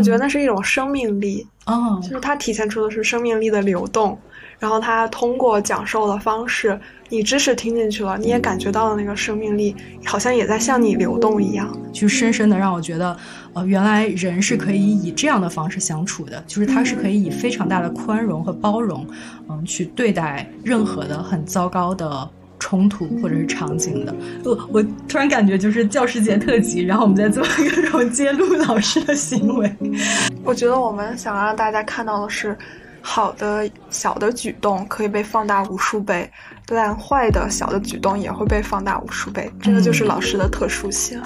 我觉得那是一种生命力，哦，就是它体现出的是生命力的流动。然后他通过讲授的方式，你知识听进去了，你也感觉到了那个生命力，好像也在向你流动一样，就深深的让我觉得，呃，原来人是可以以这样的方式相处的，就是他是可以以非常大的宽容和包容，嗯，去对待任何的很糟糕的冲突或者是场景的。我我突然感觉就是教师节特辑，然后我们在做一个这种揭露老师的行为。我觉得我们想让大家看到的是。好的小的举动可以被放大无数倍，但坏的小的举动也会被放大无数倍。这个就是老师的特殊性。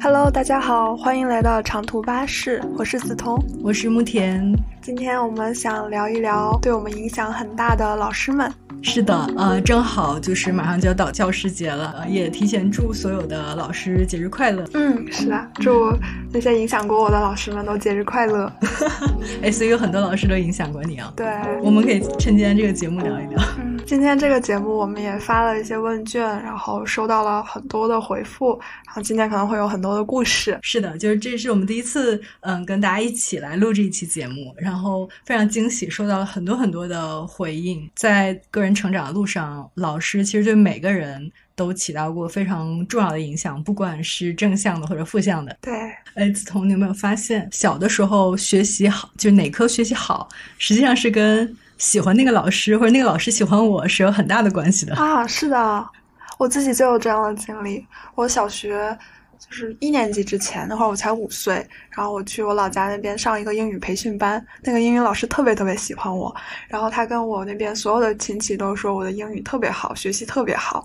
Hello，大家好，欢迎来到长途巴士，我是子彤，我是木田。今天我们想聊一聊对我们影响很大的老师们。是的，呃，正好就是马上就要到教师节了，也提前祝所有的老师节日快乐。嗯，是的，祝那些影响过我的老师们都节日快乐。哎，所以有很多老师都影响过你啊。对，我们可以趁今天这个节目聊一聊。嗯，今天这个节目我们也发了一些问卷，然后收到了很多的回复，然后今天可能会有很多的故事。是的，就是这是我们第一次，嗯，跟大家一起来录这一期节目，然后非常惊喜，收到了很多很多的回应，在个人。成长的路上，老师其实对每个人都起到过非常重要的影响，不管是正向的或者负向的。对，哎，梓潼，你有没有发现，小的时候学习好，就哪科学习好，实际上是跟喜欢那个老师或者那个老师喜欢我是有很大的关系的啊？是的，我自己就有这样的经历。我小学。就是一年级之前那会儿，我才五岁，然后我去我老家那边上一个英语培训班，那个英语老师特别特别喜欢我，然后他跟我那边所有的亲戚都说我的英语特别好，学习特别好，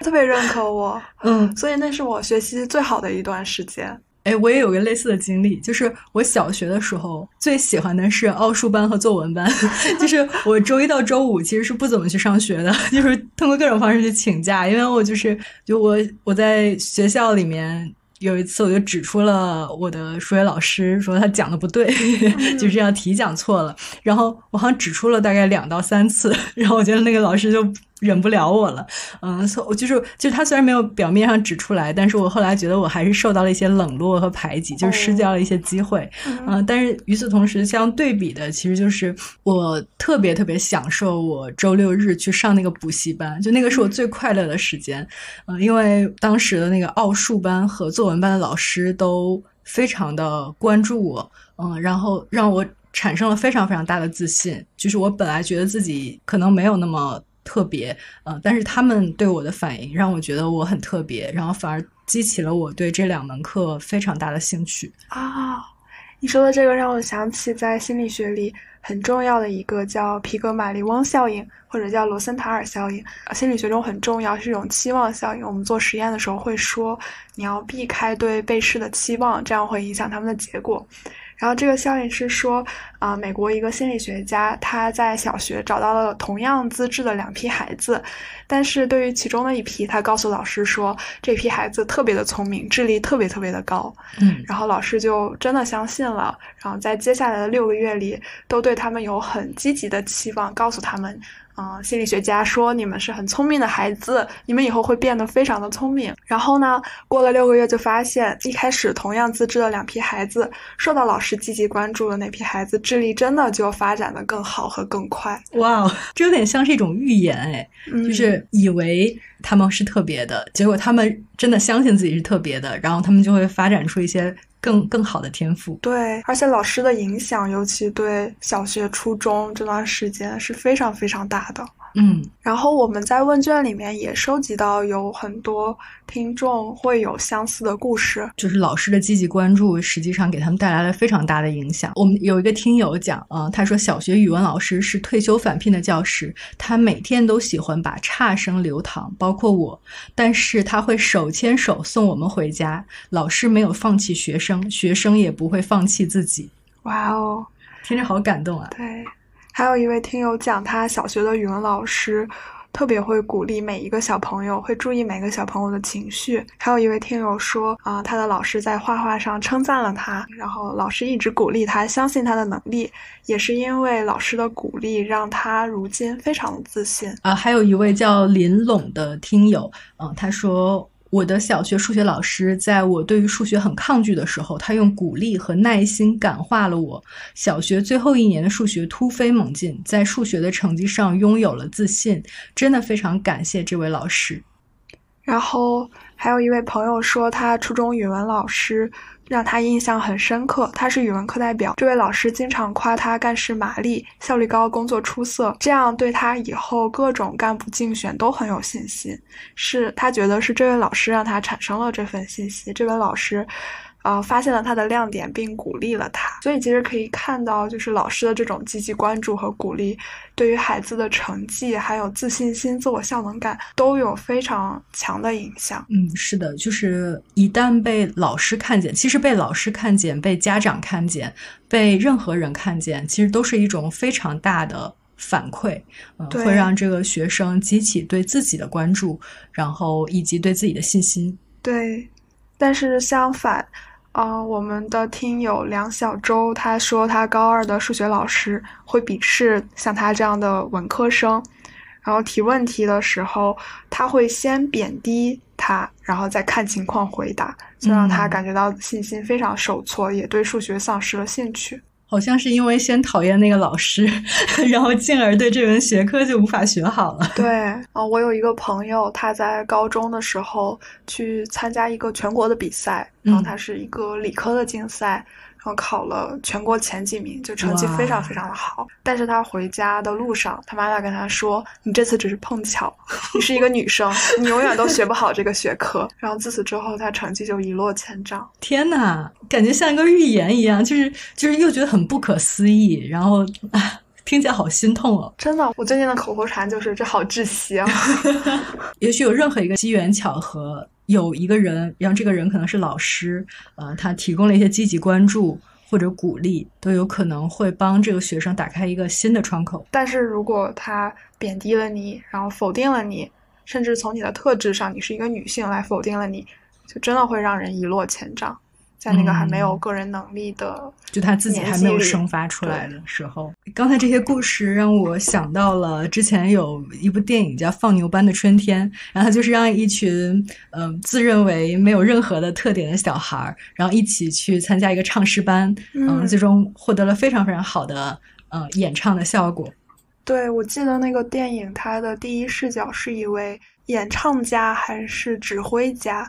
特别认可我，嗯，所以那是我学习最好的一段时间。哎，我也有个类似的经历，就是我小学的时候最喜欢的是奥数班和作文班，就是我周一到周五其实是不怎么去上学的，就是通过各种方式去请假，因为我就是就我我在学校里面有一次我就指出了我的数学老师说他讲的不对，就这样题讲错了，然后我好像指出了大概两到三次，然后我觉得那个老师就。忍不了我了，嗯，我就是就是他虽然没有表面上指出来，但是我后来觉得我还是受到了一些冷落和排挤，就是失掉了一些机会，嗯，但是与此同时相对比的，其实就是我特别特别享受我周六日去上那个补习班，就那个是我最快乐的时间，嗯，因为当时的那个奥数班和作文班的老师都非常的关注我，嗯，然后让我产生了非常非常大的自信，就是我本来觉得自己可能没有那么。特别，呃，但是他们对我的反应让我觉得我很特别，然后反而激起了我对这两门课非常大的兴趣啊！你说的这个让我想起在心理学里很重要的一个叫皮格马利翁效应，或者叫罗森塔尔效应。心理学中很重要是一种期望效应。我们做实验的时候会说，你要避开对被试的期望，这样会影响他们的结果。然后这个效应是说，啊，美国一个心理学家他在小学找到了同样资质的两批孩子，但是对于其中的一批，他告诉老师说，这批孩子特别的聪明，智力特别特别的高。嗯，然后老师就真的相信了，然后在接下来的六个月里，都对他们有很积极的期望，告诉他们。啊，心理学家说你们是很聪明的孩子，你们以后会变得非常的聪明。然后呢，过了六个月就发现，一开始同样资质的两批孩子，受到老师积极关注的那批孩子，智力真的就发展的更好和更快。哇，这有点像是一种预言哎，就是以为他们是特别的，结果他们真的相信自己是特别的，然后他们就会发展出一些。更更好的天赋，对，而且老师的影响，尤其对小学、初中这段时间是非常非常大的。嗯，然后我们在问卷里面也收集到有很多听众会有相似的故事，就是老师的积极关注，实际上给他们带来了非常大的影响。我们有一个听友讲，啊，他说小学语文老师是退休返聘的教师，他每天都喜欢把差生留堂，包括我，但是他会手牵手送我们回家。老师没有放弃学生，学生也不会放弃自己。哇哦，听着好感动啊！对。还有一位听友讲，他小学的语文老师特别会鼓励每一个小朋友，会注意每个小朋友的情绪。还有一位听友说，啊，他的老师在画画上称赞了他，然后老师一直鼓励他，相信他的能力。也是因为老师的鼓励，让他如今非常的自信。啊，还有一位叫林拢的听友，嗯，他说。我的小学数学老师在我对于数学很抗拒的时候，他用鼓励和耐心感化了我。小学最后一年的数学突飞猛进，在数学的成绩上拥有了自信，真的非常感谢这位老师。然后还有一位朋友说，他初中语文老师。让他印象很深刻。他是语文课代表，这位老师经常夸他干事麻利、效率高、工作出色，这样对他以后各种干部竞选都很有信心。是他觉得是这位老师让他产生了这份信息。这位老师。呃，发现了他的亮点，并鼓励了他，所以其实可以看到，就是老师的这种积极关注和鼓励，对于孩子的成绩、还有自信心、自我效能感都有非常强的影响。嗯，是的，就是一旦被老师看见，其实被老师看见、被家长看见、被任何人看见，其实都是一种非常大的反馈，嗯，会让这个学生激起对自己的关注，然后以及对自己的信心。对，但是相反。啊，我们的听友梁小周他说，他高二的数学老师会鄙视像他这样的文科生，然后提问题的时候，他会先贬低他，然后再看情况回答，就让他感觉到信心非常受挫，也对数学丧失了兴趣。好像是因为先讨厌那个老师，然后进而对这门学科就无法学好了。对啊，我有一个朋友，他在高中的时候去参加一个全国的比赛，然后他是一个理科的竞赛。然后考了全国前几名，就成绩非常非常的好。但是他回家的路上，他妈妈跟他说：“你这次只是碰巧，你是一个女生，你永远都学不好这个学科。”然后自此之后，他成绩就一落千丈。天呐，感觉像一个预言一样，就是就是又觉得很不可思议，然后啊，听起来好心痛哦。真的，我最近的口头禅就是“这好窒息啊 ”。也许有任何一个机缘巧合。有一个人，让这个人可能是老师，呃，他提供了一些积极关注或者鼓励，都有可能会帮这个学生打开一个新的窗口。但是如果他贬低了你，然后否定了你，甚至从你的特质上，你是一个女性来否定了你，就真的会让人一落千丈。在那个还没有个人能力的，就他自己还没有生发出来的时候，刚才这些故事让我想到了之前有一部电影叫《放牛班的春天》，然后他就是让一群嗯自认为没有任何的特点的小孩儿，然后一起去参加一个唱诗班，嗯，最终获得了非常非常好的嗯演唱的效果。对，我记得那个电影，它的第一视角是一位演唱家还是指挥家？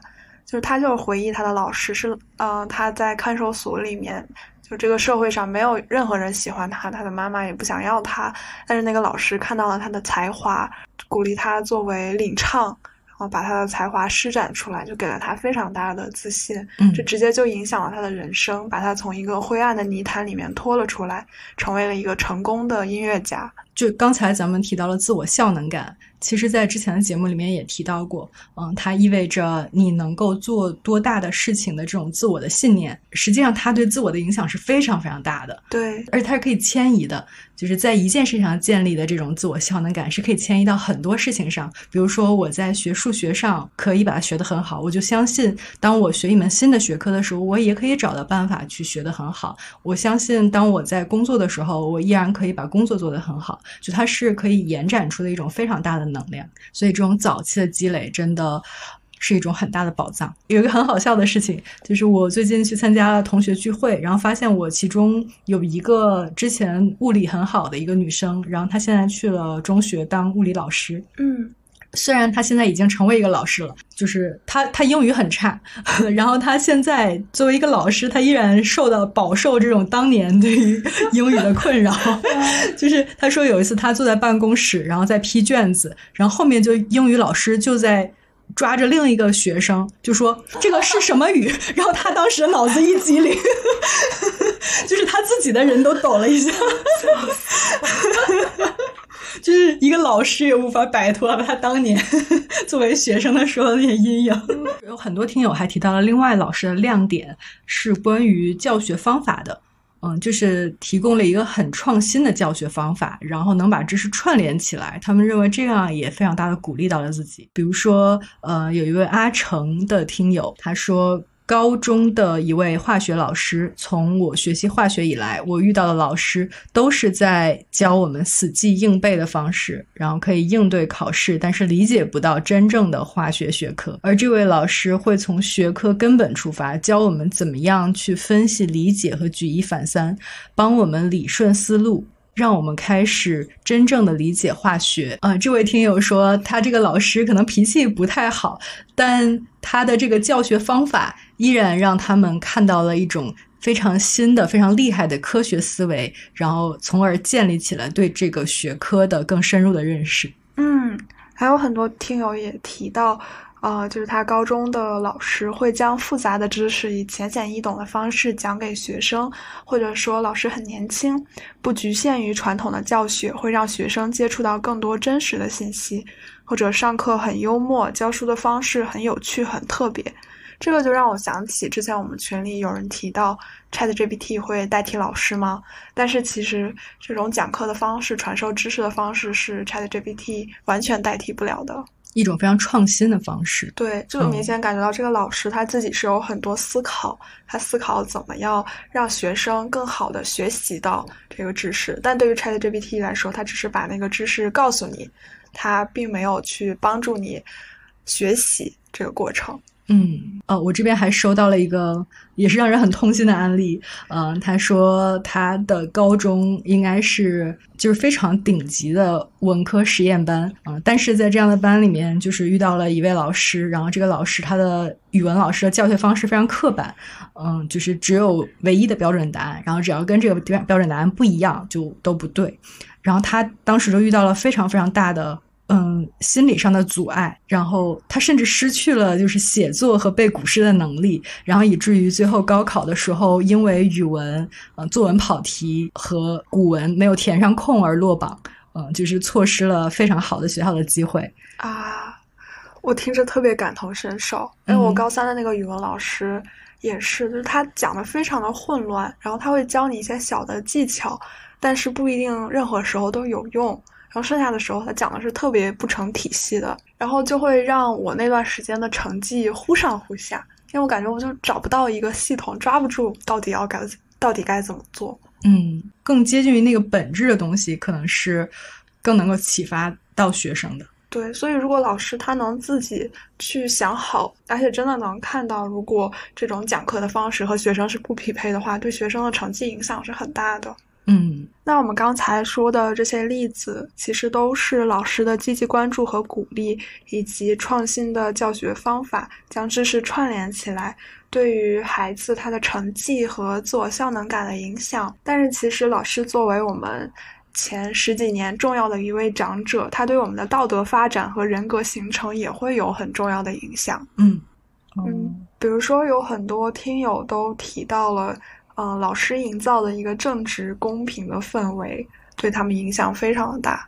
就是他，就是回忆他的老师是，嗯，他在看守所里面，就这个社会上没有任何人喜欢他，他的妈妈也不想要他，但是那个老师看到了他的才华，鼓励他作为领唱，然后把他的才华施展出来，就给了他非常大的自信，嗯，这直接就影响了他的人生，把他从一个灰暗的泥潭里面拖了出来，成为了一个成功的音乐家。就刚才咱们提到了自我效能感。其实，在之前的节目里面也提到过，嗯，它意味着你能够做多大的事情的这种自我的信念。实际上，它对自我的影响是非常非常大的。对，而且它是可以迁移的，就是在一件事情上建立的这种自我效能感是可以迁移到很多事情上。比如说，我在学数学上可以把它学得很好，我就相信，当我学一门新的学科的时候，我也可以找到办法去学得很好。我相信，当我在工作的时候，我依然可以把工作做得很好。就它是可以延展出的一种非常大的。能量，所以这种早期的积累真的是一种很大的宝藏。有一个很好笑的事情，就是我最近去参加了同学聚会，然后发现我其中有一个之前物理很好的一个女生，然后她现在去了中学当物理老师。嗯。虽然他现在已经成为一个老师了，就是他他英语很差，然后他现在作为一个老师，他依然受到饱受这种当年对于英语的困扰。就是他说有一次他坐在办公室，然后在批卷子，然后后面就英语老师就在抓着另一个学生，就说这个是什么语？然后他当时脑子一激灵，就是他自己的人都抖了一下。就是一个老师也无法摆脱他当年 作为学生的时候那些阴影。有很多听友还提到了另外老师的亮点是关于教学方法的，嗯，就是提供了一个很创新的教学方法，然后能把知识串联起来。他们认为这样也非常大的鼓励到了自己。比如说，呃，有一位阿成的听友他说。高中的一位化学老师。从我学习化学以来，我遇到的老师都是在教我们死记硬背的方式，然后可以应对考试，但是理解不到真正的化学学科。而这位老师会从学科根本出发，教我们怎么样去分析、理解和举一反三，帮我们理顺思路。让我们开始真正的理解化学啊！这位听友说，他这个老师可能脾气不太好，但他的这个教学方法依然让他们看到了一种非常新的、非常厉害的科学思维，然后从而建立起了对这个学科的更深入的认识。嗯，还有很多听友也提到。呃，就是他高中的老师会将复杂的知识以浅显易懂的方式讲给学生，或者说老师很年轻，不局限于传统的教学，会让学生接触到更多真实的信息，或者上课很幽默，教书的方式很有趣、很特别。这个就让我想起之前我们群里有人提到 ChatGPT 会代替老师吗？但是其实这种讲课的方式、传授知识的方式是 ChatGPT 完全代替不了的。一种非常创新的方式，对，就明显感觉到这个老师他自己是有很多思考，他思考怎么样让学生更好的学习到这个知识。但对于 ChatGPT 来说，他只是把那个知识告诉你，他并没有去帮助你学习这个过程。嗯，哦，我这边还收到了一个也是让人很痛心的案例。嗯，他说他的高中应该是就是非常顶级的文科实验班，嗯，但是在这样的班里面，就是遇到了一位老师，然后这个老师他的语文老师的教学方式非常刻板，嗯，就是只有唯一的标准答案，然后只要跟这个标标准答案不一样就都不对，然后他当时就遇到了非常非常大的。嗯，心理上的阻碍，然后他甚至失去了就是写作和背古诗的能力，然后以至于最后高考的时候，因为语文嗯作文跑题和古文没有填上空而落榜，嗯，就是错失了非常好的学校的机会啊。我听着特别感同身受，因为我高三的那个语文老师也是，就是他讲的非常的混乱，然后他会教你一些小的技巧，但是不一定任何时候都有用。然后剩下的时候，他讲的是特别不成体系的，然后就会让我那段时间的成绩忽上忽下，因为我感觉我就找不到一个系统，抓不住到底要该到底该怎么做。嗯，更接近于那个本质的东西，可能是更能够启发到学生的。对，所以如果老师他能自己去想好，而且真的能看到，如果这种讲课的方式和学生是不匹配的话，对学生的成绩影响是很大的。嗯，那我们刚才说的这些例子，其实都是老师的积极关注和鼓励，以及创新的教学方法，将知识串联起来，对于孩子他的成绩和自我效能感的影响。但是，其实老师作为我们前十几年重要的一位长者，他对我们的道德发展和人格形成也会有很重要的影响。嗯嗯，比如说有很多听友都提到了。嗯，老师营造的一个正直公平的氛围，对他们影响非常的大。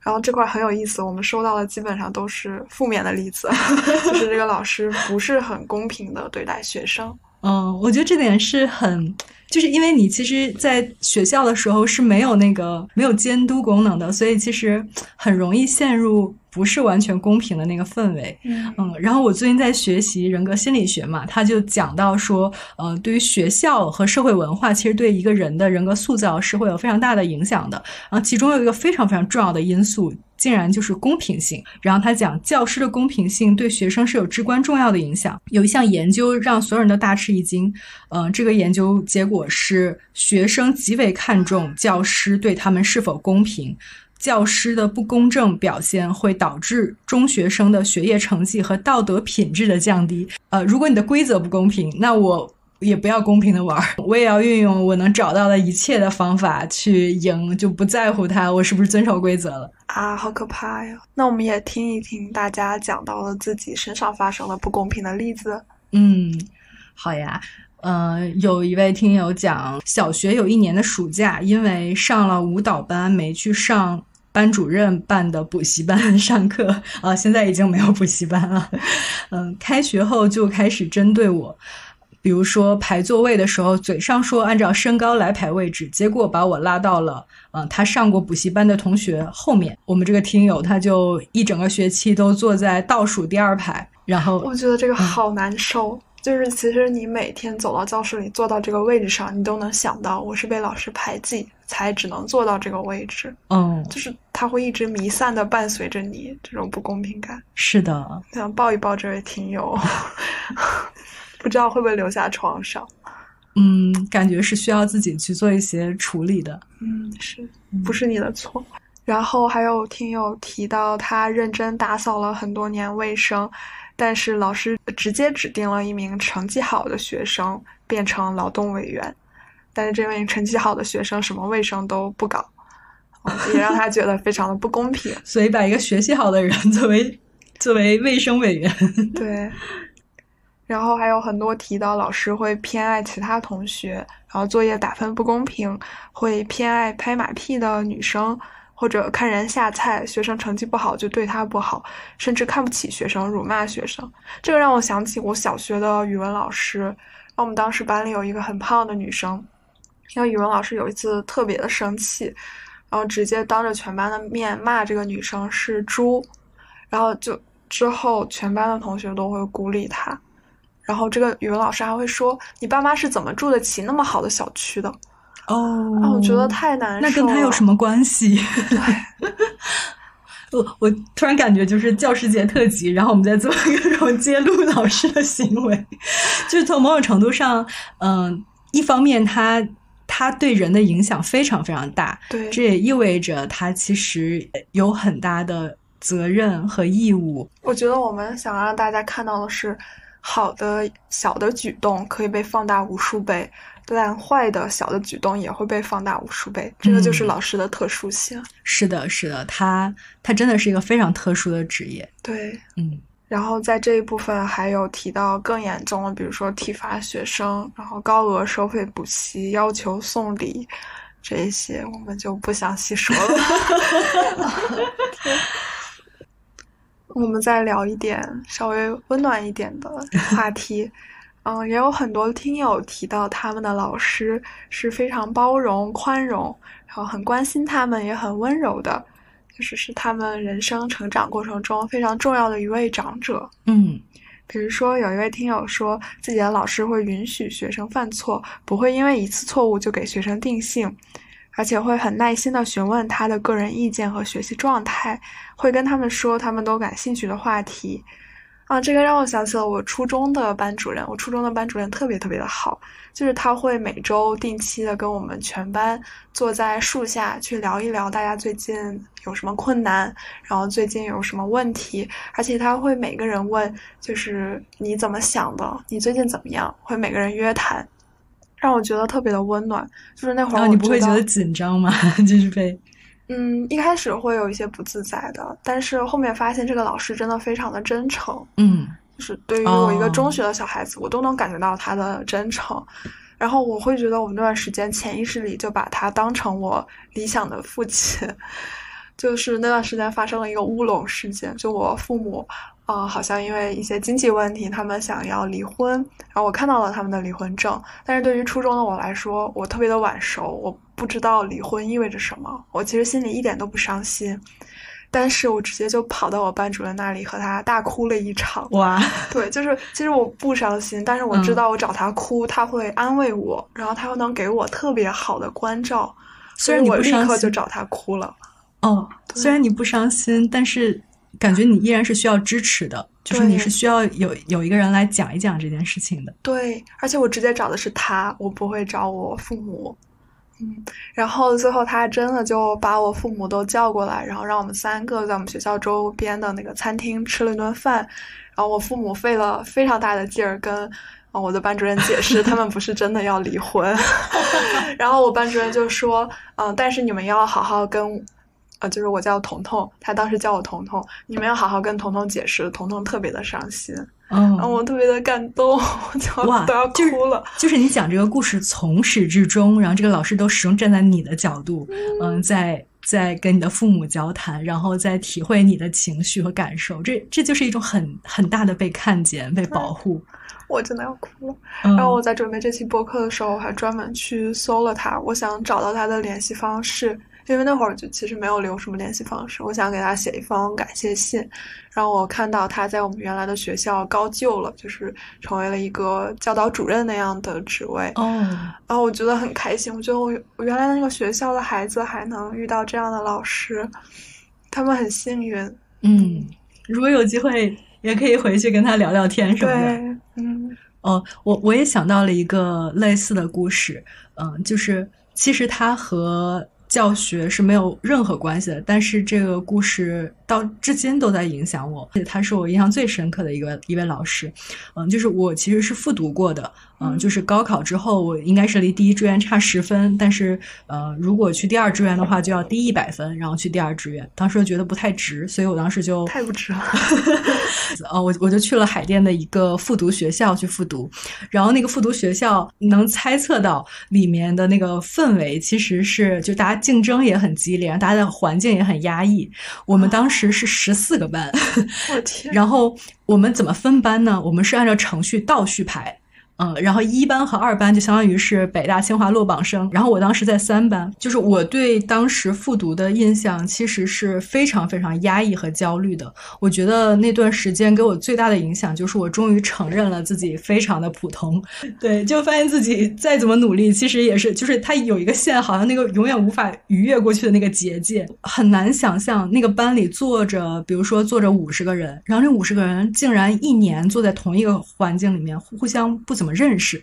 然后这块很有意思，我们收到的基本上都是负面的例子，就是这个老师不是很公平的对待学生。嗯，我觉得这点是很，就是因为你其实，在学校的时候是没有那个没有监督功能的，所以其实很容易陷入。不是完全公平的那个氛围，嗯，然后我最近在学习人格心理学嘛，他就讲到说，呃，对于学校和社会文化，其实对一个人的人格塑造是会有非常大的影响的。然后其中有一个非常非常重要的因素，竟然就是公平性。然后他讲，教师的公平性对学生是有至关重要的影响。有一项研究让所有人都大吃一惊，嗯，这个研究结果是，学生极为看重教师对他们是否公平。教师的不公正表现会导致中学生的学业成绩和道德品质的降低。呃，如果你的规则不公平，那我也不要公平的玩，我也要运用我能找到的一切的方法去赢，就不在乎他我是不是遵守规则了啊！好可怕呀！那我们也听一听大家讲到了自己身上发生的不公平的例子。嗯，好呀。嗯，有一位听友讲，小学有一年的暑假，因为上了舞蹈班，没去上。班主任办的补习班上课 啊，现在已经没有补习班了。嗯，开学后就开始针对我，比如说排座位的时候，嘴上说按照身高来排位置，结果把我拉到了嗯他上过补习班的同学后面。我们这个听友他就一整个学期都坐在倒数第二排，然后我觉得这个好难受。就是其实你每天走到教室里，坐到这个位置上，你都能想到我是被老师排挤，才只能坐到这个位置。嗯，就是它会一直弥散的伴随着你这种不公平感。是的，想抱一抱这位听友，不知道会不会留下创伤。嗯，感觉是需要自己去做一些处理的。嗯，是不是你的错？然后还有听友提到，他认真打扫了很多年卫生，但是老师直接指定了一名成绩好的学生变成劳动委员，但是这位成绩好的学生什么卫生都不搞，也让他觉得非常的不公平。所以把一个学习好的人作为作为卫生委员，对。然后还有很多提到老师会偏爱其他同学，然后作业打分不公平，会偏爱拍马屁的女生。或者看人下菜，学生成绩不好就对他不好，甚至看不起学生，辱骂学生。这个让我想起我小学的语文老师。我们当时班里有一个很胖的女生，因为语文老师有一次特别的生气，然后直接当着全班的面骂这个女生是猪，然后就之后全班的同学都会孤立她，然后这个语文老师还会说：“你爸妈是怎么住得起那么好的小区的？”哦，啊我觉得太难受。那跟他有什么关系？对，我我突然感觉就是教师节特辑，然后我们在做一种揭露老师的行为，就是从某种程度上，嗯，一方面他他对人的影响非常非常大，对，这也意味着他其实有很大的责任和义务。我觉得我们想让大家看到的是，好的小的举动可以被放大无数倍。但坏的小的举动也会被放大无数倍，这个就是老师的特殊性。是的，是的，他他真的是一个非常特殊的职业。对，嗯。然后在这一部分还有提到更严重的，比如说体罚学生，然后高额收费补习，要求送礼，这一些我们就不详细说了。我们再聊一点稍微温暖一点的话题。嗯，也有很多听友提到他们的老师是非常包容、宽容，然后很关心他们，也很温柔的，就是是他们人生成长过程中非常重要的一位长者。嗯，比如说有一位听友说自己的老师会允许学生犯错，不会因为一次错误就给学生定性，而且会很耐心的询问他的个人意见和学习状态，会跟他们说他们都感兴趣的话题。啊，这个让我想起了我初中的班主任。我初中的班主任特别特别的好，就是他会每周定期的跟我们全班坐在树下去聊一聊大家最近有什么困难，然后最近有什么问题，而且他会每个人问，就是你怎么想的，你最近怎么样，会每个人约谈，让我觉得特别的温暖。就是那会儿，你不会觉得紧张吗？就是被。嗯，一开始会有一些不自在的，但是后面发现这个老师真的非常的真诚。嗯，就是对于我一个中学的小孩子，我都能感觉到他的真诚。然后我会觉得，我那段时间潜意识里就把他当成我理想的父亲。就是那段时间发生了一个乌龙事件，就我父母啊，好像因为一些经济问题，他们想要离婚。然后我看到了他们的离婚证，但是对于初中的我来说，我特别的晚熟，我。不知道离婚意味着什么，我其实心里一点都不伤心，但是我直接就跑到我班主任那里和他大哭了一场。哇，对，就是其实我不伤心，但是我知道我找他哭，他会安慰我，然后他又能给我特别好的关照，虽然你我立刻就找他哭了。哦，虽然你不伤心，但是感觉你依然是需要支持的，就是你是需要有有一个人来讲一讲这件事情的。对，而且我直接找的是他，我不会找我父母。嗯，然后最后他真的就把我父母都叫过来，然后让我们三个在我们学校周边的那个餐厅吃了一顿饭。然后我父母费了非常大的劲儿跟我的班主任解释，他们不是真的要离婚。然后我班主任就说：“嗯，但是你们要好好跟，呃，就是我叫彤彤，他当时叫我彤彤，你们要好好跟彤彤解释。”彤彤特别的伤心。嗯，我特别的感动，就哇都要哭了。就是你讲这个故事从始至终，然后这个老师都始终站在你的角度，嗯，在在跟你的父母交谈，然后在体会你的情绪和感受。这这就是一种很很大的被看见、被保护。我真的要哭了。然后我在准备这期播客的时候，我还专门去搜了他，我想找到他的联系方式，因为那会儿就其实没有留什么联系方式，我想给他写一封感谢信，然后我看到他在我们原来的学校高就了，就是成为了一个教导主任那样的职位。哦，然后我觉得很开心，我觉得我我原来的那个学校的孩子还能遇到这样的老师，他们很幸运。嗯，如果有机会，也可以回去跟他聊聊天什么的。对，嗯。哦，我我也想到了一个类似的故事，嗯，就是其实他和。教学是没有任何关系的，但是这个故事到至今都在影响我，而且他是我印象最深刻的一个一位老师。嗯，就是我其实是复读过的，嗯，就是高考之后我应该是离第一志愿差十分，但是呃，如果去第二志愿的话就要低一百分，然后去第二志愿。当时觉得不太值，所以我当时就太不值了。呃，我我就去了海淀的一个复读学校去复读，然后那个复读学校能猜测到里面的那个氛围其实是就大家。竞争也很激烈，大家的环境也很压抑。我们当时是十四个班，我天！然后我们怎么分班呢？我们是按照程序倒序排。嗯，然后一班和二班就相当于是北大清华落榜生，然后我当时在三班，就是我对当时复读的印象其实是非常非常压抑和焦虑的。我觉得那段时间给我最大的影响就是我终于承认了自己非常的普通，对，就发现自己再怎么努力，其实也是就是它有一个线，好像那个永远无法逾越过去的那个结界，很难想象那个班里坐着，比如说坐着五十个人，然后那五十个人竟然一年坐在同一个环境里面，互相不。么认识？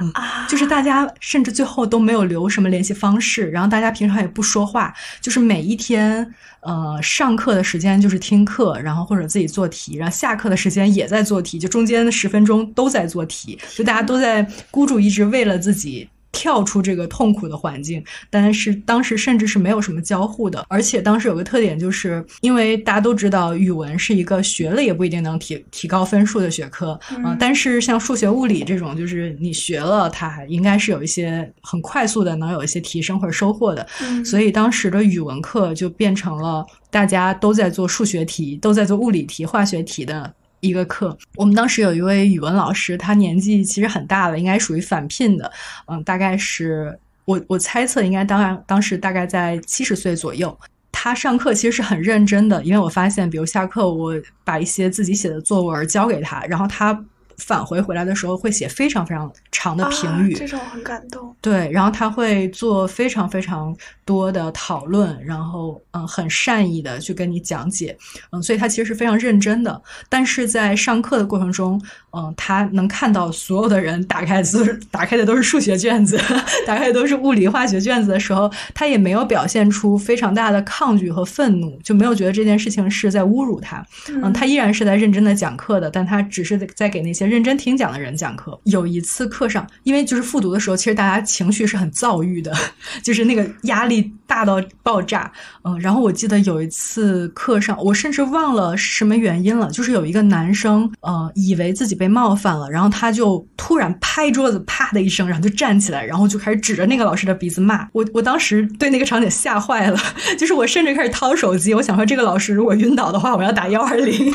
嗯，就是大家甚至最后都没有留什么联系方式，然后大家平常也不说话，就是每一天，呃，上课的时间就是听课，然后或者自己做题，然后下课的时间也在做题，就中间的十分钟都在做题，就大家都在孤注一掷，为了自己。跳出这个痛苦的环境，但是当时甚至是没有什么交互的，而且当时有个特点，就是因为大家都知道语文是一个学了也不一定能提提高分数的学科啊，但是像数学、物理这种，就是你学了，它还应该是有一些很快速的能有一些提升或者收获的，所以当时的语文课就变成了大家都在做数学题、都在做物理题、化学题的。一个课，我们当时有一位语文老师，他年纪其实很大了，应该属于返聘的，嗯，大概是我我猜测应该当然当时大概在七十岁左右。他上课其实是很认真的，因为我发现，比如下课我把一些自己写的作文交给他，然后他。返回回来的时候会写非常非常长的评语，这种很感动。对，然后他会做非常非常多的讨论，然后嗯，很善意的去跟你讲解，嗯，所以他其实是非常认真的。但是在上课的过程中，嗯，他能看到所有的人打开都是打开的都是数学卷子，打开的都是物理化学卷子的时候，他也没有表现出非常大的抗拒和愤怒，就没有觉得这件事情是在侮辱他。嗯，他依然是在认真的讲课的，但他只是在给那些。认真听讲的人讲课，有一次课上，因为就是复读的时候，其实大家情绪是很躁郁的，就是那个压力大到爆炸。嗯，然后我记得有一次课上，我甚至忘了是什么原因了，就是有一个男生，呃，以为自己被冒犯了，然后他就突然拍桌子，啪的一声，然后就站起来，然后就开始指着那个老师的鼻子骂我。我当时对那个场景吓坏了，就是我甚至开始掏手机，我想说这个老师如果晕倒的话，我要打幺二零。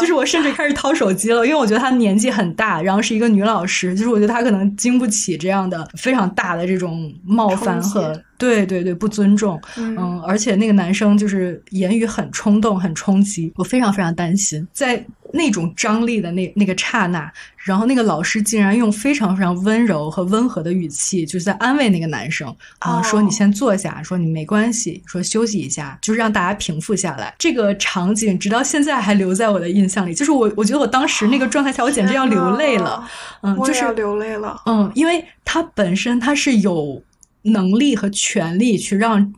就是我甚至开始掏手机了，因为我觉得他。年纪很大，然后是一个女老师，就是我觉得她可能经不起这样的非常大的这种冒犯和对对对不尊重，嗯，而且那个男生就是言语很冲动，很冲击，我非常非常担心，在那种张力的那那个刹那，然后那个老师竟然用非常非常温柔和温和的语气，就是在安慰那个男生。啊，说你先坐下，说你没关系，说休息一下，就是让大家平复下来。这个场景直到现在还留在我的印象里，就是我我觉得我当时那个状态下，我简直要流泪了，嗯，就是要流泪了，嗯，因为他本身他是有。能力和权利去让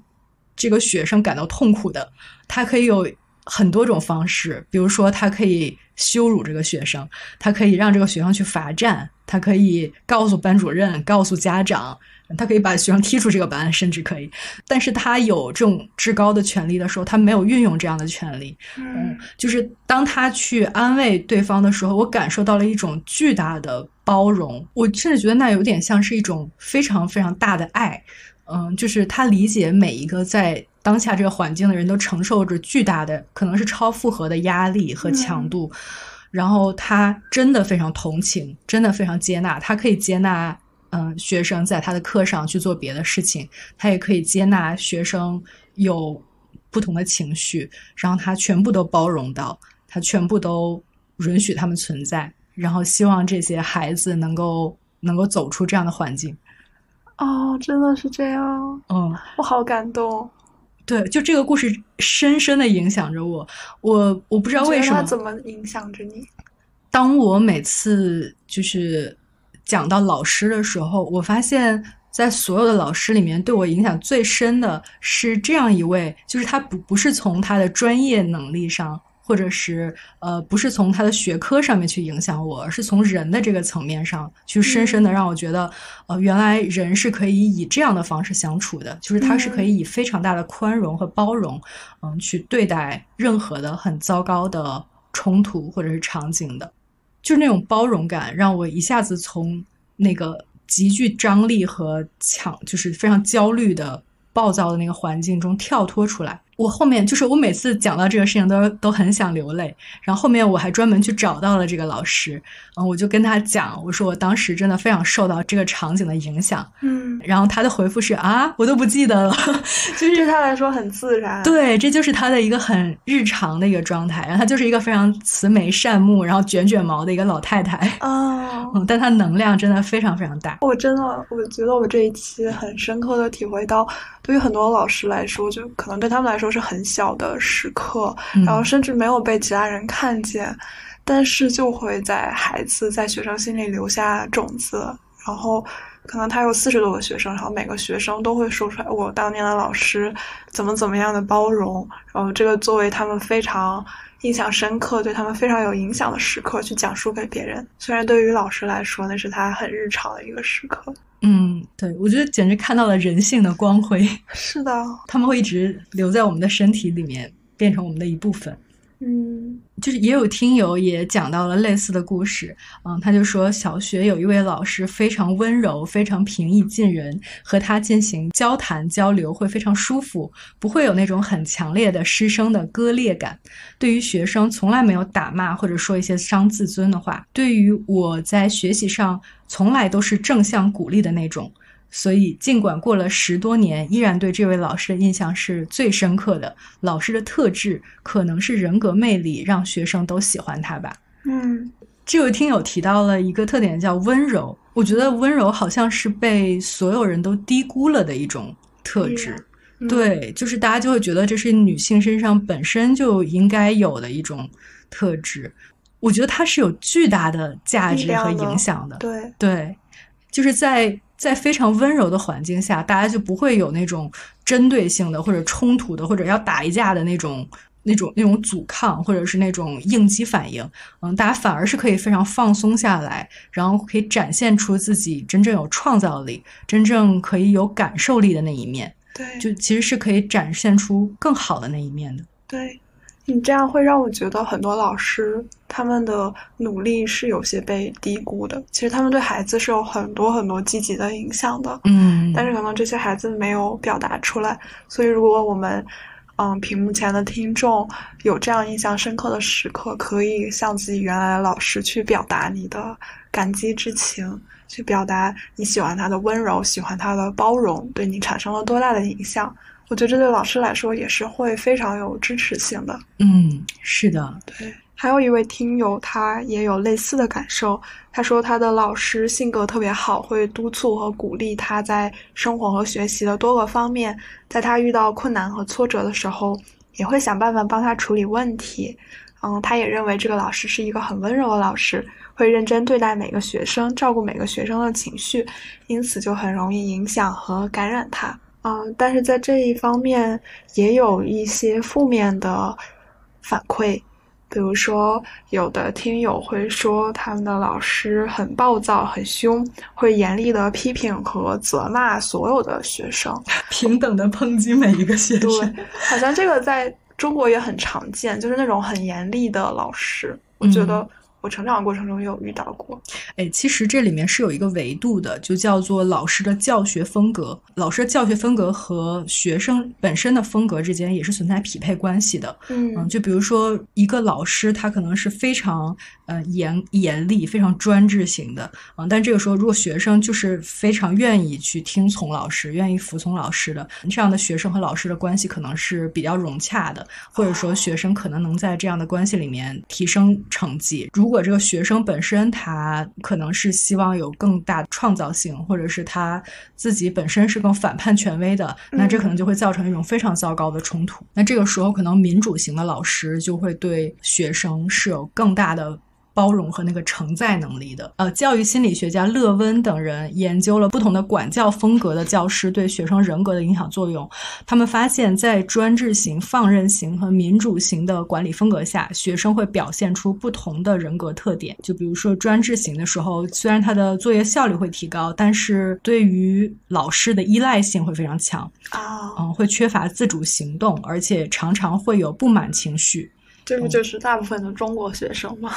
这个学生感到痛苦的，他可以有很多种方式，比如说他可以羞辱这个学生，他可以让这个学生去罚站，他可以告诉班主任、告诉家长，他可以把学生踢出这个班，甚至可以。但是他有这种至高的权利的时候，他没有运用这样的权利。嗯，就是当他去安慰对方的时候，我感受到了一种巨大的。包容，我甚至觉得那有点像是一种非常非常大的爱，嗯，就是他理解每一个在当下这个环境的人都承受着巨大的可能是超负荷的压力和强度，然后他真的非常同情，真的非常接纳，他可以接纳嗯学生在他的课上去做别的事情，他也可以接纳学生有不同的情绪，然后他全部都包容到，他全部都允许他们存在，然后希望这些孩子能够能够走出这样的环境。哦，真的是这样，嗯，我好感动。对，就这个故事深深的影响着我，我我不知道为什么。怎么影响着你？当我每次就是讲到老师的时候，我发现，在所有的老师里面，对我影响最深的是这样一位，就是他不不是从他的专业能力上。或者是呃，不是从他的学科上面去影响我，而是从人的这个层面上去深深的让我觉得，呃，原来人是可以以这样的方式相处的，就是他是可以以非常大的宽容和包容，嗯，去对待任何的很糟糕的冲突或者是场景的，就是那种包容感，让我一下子从那个极具张力和强，就是非常焦虑的暴躁的那个环境中跳脱出来。我后面就是我每次讲到这个事情都都很想流泪，然后后面我还专门去找到了这个老师，嗯，我就跟他讲，我说我当时真的非常受到这个场景的影响，嗯，然后他的回复是啊，我都不记得了，就是对他来说很自然，对，这就是他的一个很日常的一个状态，然后他就是一个非常慈眉善目，然后卷卷毛的一个老太太，哦，嗯，但他能量真的非常非常大，我真的我觉得我这一期很深刻的体会到，对于很多老师来说，就可能对他们来说。都是很小的时刻，然后甚至没有被其他人看见，但是就会在孩子在学生心里留下种子。然后可能他有四十多个学生，然后每个学生都会说出来我当年的老师怎么怎么样的包容。然后这个作为他们非常印象深刻、对他们非常有影响的时刻去讲述给别人。虽然对于老师来说，那是他很日常的一个时刻。嗯，对，我觉得简直看到了人性的光辉。是的，他们会一直留在我们的身体里面，变成我们的一部分。嗯，就是也有听友也讲到了类似的故事，嗯，他就说小学有一位老师非常温柔，非常平易近人，和他进行交谈交流会非常舒服，不会有那种很强烈的师生的割裂感。对于学生从来没有打骂或者说一些伤自尊的话。对于我在学习上从来都是正向鼓励的那种。所以，尽管过了十多年，依然对这位老师的印象是最深刻的。老师的特质可能是人格魅力，让学生都喜欢他吧。嗯，这位听友提到了一个特点，叫温柔。我觉得温柔好像是被所有人都低估了的一种特质。对，就是大家就会觉得这是女性身上本身就应该有的一种特质。我觉得它是有巨大的价值和影响的。对对，就是在。在非常温柔的环境下，大家就不会有那种针对性的或者冲突的或者要打一架的那种、那种、那种阻抗，或者是那种应激反应。嗯，大家反而是可以非常放松下来，然后可以展现出自己真正有创造力、真正可以有感受力的那一面。对，就其实是可以展现出更好的那一面的。对。你这样会让我觉得很多老师他们的努力是有些被低估的。其实他们对孩子是有很多很多积极的影响的，嗯，但是可能这些孩子没有表达出来。所以如果我们，嗯，屏幕前的听众有这样印象深刻的时刻，可以向自己原来的老师去表达你的感激之情，去表达你喜欢他的温柔，喜欢他的包容，对你产生了多大的影响。我觉得这对老师来说也是会非常有支持性的。嗯，是的，对。还有一位听友，他也有类似的感受。他说，他的老师性格特别好，会督促和鼓励他在生活和学习的多个方面。在他遇到困难和挫折的时候，也会想办法帮他处理问题。嗯，他也认为这个老师是一个很温柔的老师，会认真对待每个学生，照顾每个学生的情绪，因此就很容易影响和感染他。嗯，但是在这一方面也有一些负面的反馈，比如说有的听友会说他们的老师很暴躁、很凶，会严厉的批评和责骂所有的学生，平等的抨击每一个学生。对，好像这个在中国也很常见，就是那种很严厉的老师。我觉得我成长过程中也有遇到过。哎，其实这里面是有一个维度的，就叫做老师的教学风格。老师的教学风格和学生本身的风格之间也是存在匹配关系的。嗯，就比如说一个老师，他可能是非常呃严严厉、非常专制型的，嗯，但这个时候如果学生就是非常愿意去听从老师、愿意服从老师的，这样的学生和老师的关系可能是比较融洽的，或者说学生可能能在这样的关系里面提升成绩。如果这个学生本身他可能是希望有更大创造性，或者是他自己本身是更反叛权威的，那这可能就会造成一种非常糟糕的冲突。那这个时候，可能民主型的老师就会对学生是有更大的。包容和那个承载能力的，呃，教育心理学家勒温等人研究了不同的管教风格的教师对学生人格的影响作用。他们发现，在专制型、放任型和民主型的管理风格下，学生会表现出不同的人格特点。就比如说，专制型的时候，虽然他的作业效率会提高，但是对于老师的依赖性会非常强啊，嗯，会缺乏自主行动，而且常常会有不满情绪。这不就是大部分的中国学生吗？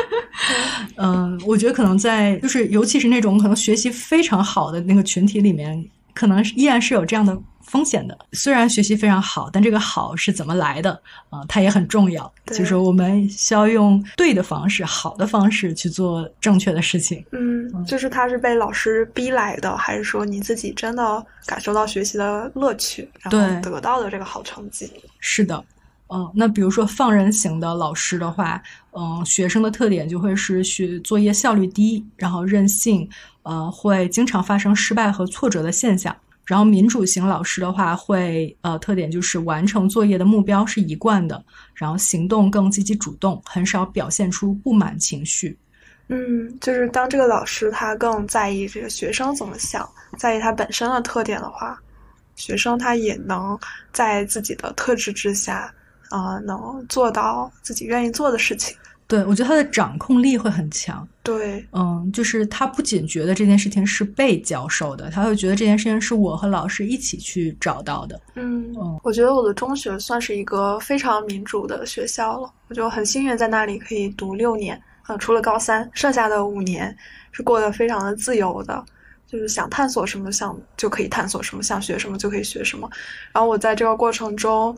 嗯，我觉得可能在就是，尤其是那种可能学习非常好的那个群体里面，可能依然是有这样的风险的。虽然学习非常好，但这个好是怎么来的啊？它也很重要。就是我们需要用对的方式、好的方式去做正确的事情。嗯，就是他是被老师逼来的，还是说你自己真的感受到学习的乐趣，然后得到的这个好成绩？是的。嗯，那比如说放任型的老师的话，嗯，学生的特点就会是学作业效率低，然后任性，呃，会经常发生失败和挫折的现象。然后民主型老师的话，会呃特点就是完成作业的目标是一贯的，然后行动更积极主动，很少表现出不满情绪。嗯，就是当这个老师他更在意这个学生怎么想，在意他本身的特点的话，学生他也能在自己的特质之下。啊，能做到自己愿意做的事情。对，我觉得他的掌控力会很强。对，嗯，就是他不仅觉得这件事情是被教授的，他会觉得这件事情是我和老师一起去找到的。嗯，我觉得我的中学算是一个非常民主的学校了，我就很幸运在那里可以读六年，呃，除了高三，剩下的五年是过得非常的自由的，就是想探索什么想就可以探索什么，想学什么就可以学什么。然后我在这个过程中。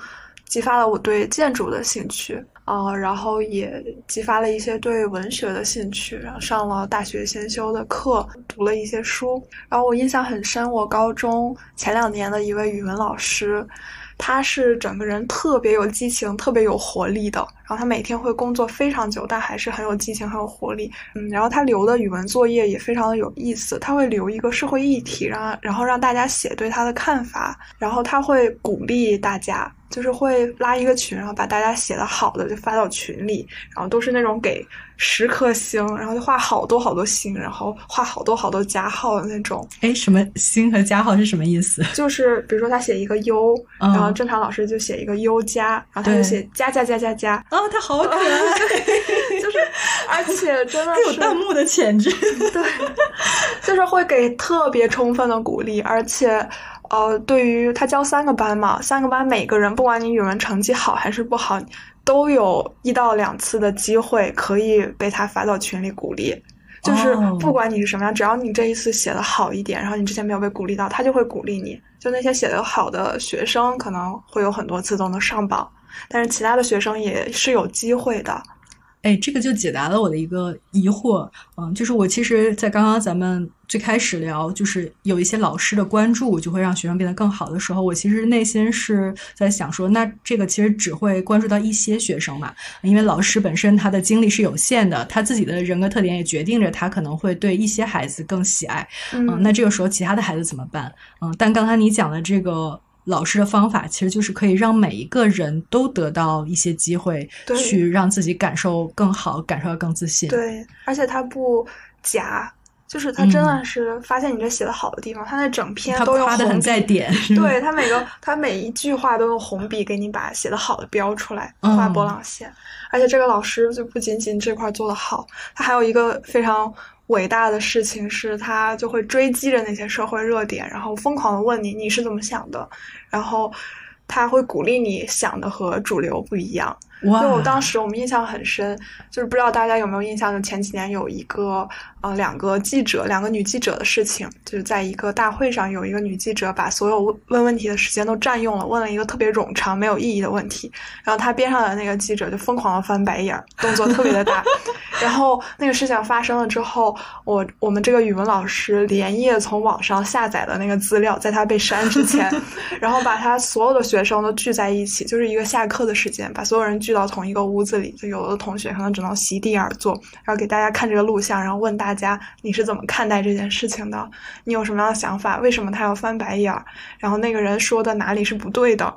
激发了我对建筑的兴趣啊，然后也激发了一些对文学的兴趣，然后上了大学先修的课，读了一些书。然后我印象很深，我高中前两年的一位语文老师。他是整个人特别有激情、特别有活力的，然后他每天会工作非常久，但还是很有激情、很有活力。嗯，然后他留的语文作业也非常的有意思，他会留一个社会议题，让然后让大家写对他的看法，然后他会鼓励大家，就是会拉一个群，然后把大家写的好的就发到群里，然后都是那种给。十颗星，然后就画好多好多星，然后画好多好多加号的那种。哎，什么星和加号是什么意思？就是比如说他写一个 U，然后正常老师就写一个 U 加，然后他就写加加加加加。哦，他好可爱，就是，而且真的是有弹幕的潜质。对，就是会给特别充分的鼓励，而且，呃，对于他教三个班嘛，三个班每个人，不管你语文成绩好还是不好。都有一到两次的机会可以被他发到群里鼓励，就是不管你是什么样，只要你这一次写的好一点，然后你之前没有被鼓励到，他就会鼓励你。就那些写的好的学生，可能会有很多次都能上榜，但是其他的学生也是有机会的。哎，这个就解答了我的一个疑惑，嗯，就是我其实，在刚刚咱们最开始聊，就是有一些老师的关注就会让学生变得更好的时候，我其实内心是在想说，那这个其实只会关注到一些学生嘛，因为老师本身他的精力是有限的，他自己的人格特点也决定着他可能会对一些孩子更喜爱，嗯，那这个时候其他的孩子怎么办？嗯，但刚才你讲的这个。老师的方法其实就是可以让每一个人都得到一些机会，去让自己感受更好，感受到更自信。对，而且他不假，就是他真的是发现你这写的好的地方，他那整篇都用的很在点。对 他每个他每一句话都用红笔给你把写的好的标出来，画波浪线。而且这个老师就不仅仅这块做的好，他还有一个非常。伟大的事情是他就会追击着那些社会热点，然后疯狂的问你你是怎么想的，然后他会鼓励你想的和主流不一样，哇！就我当时我们印象很深，就是不知道大家有没有印象，就前几年有一个呃两个记者，两个女记者的事情，就是在一个大会上，有一个女记者把所有问问问题的时间都占用了，问了一个特别冗长、没有意义的问题，然后她边上的那个记者就疯狂的翻白眼儿，动作特别的大。然后那个事情发生了之后，我我们这个语文老师连夜从网上下载了那个资料，在他被删之前，然后把他所有的学生都聚在一起，就是一个下课的时间，把所有人聚到同一个屋子里，就有的同学可能只能席地而坐，然后给大家看这个录像，然后问大家你是怎么看待这件事情的，你有什么样的想法？为什么他要翻白眼儿？然后那个人说的哪里是不对的？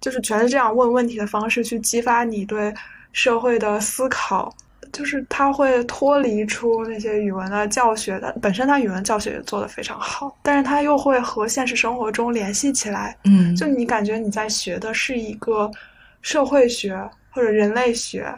就是全是这样问问题的方式去激发你对社会的思考。就是他会脱离出那些语文的教学的，本身他语文教学也做得非常好，但是他又会和现实生活中联系起来。嗯，就你感觉你在学的是一个社会学或者人类学，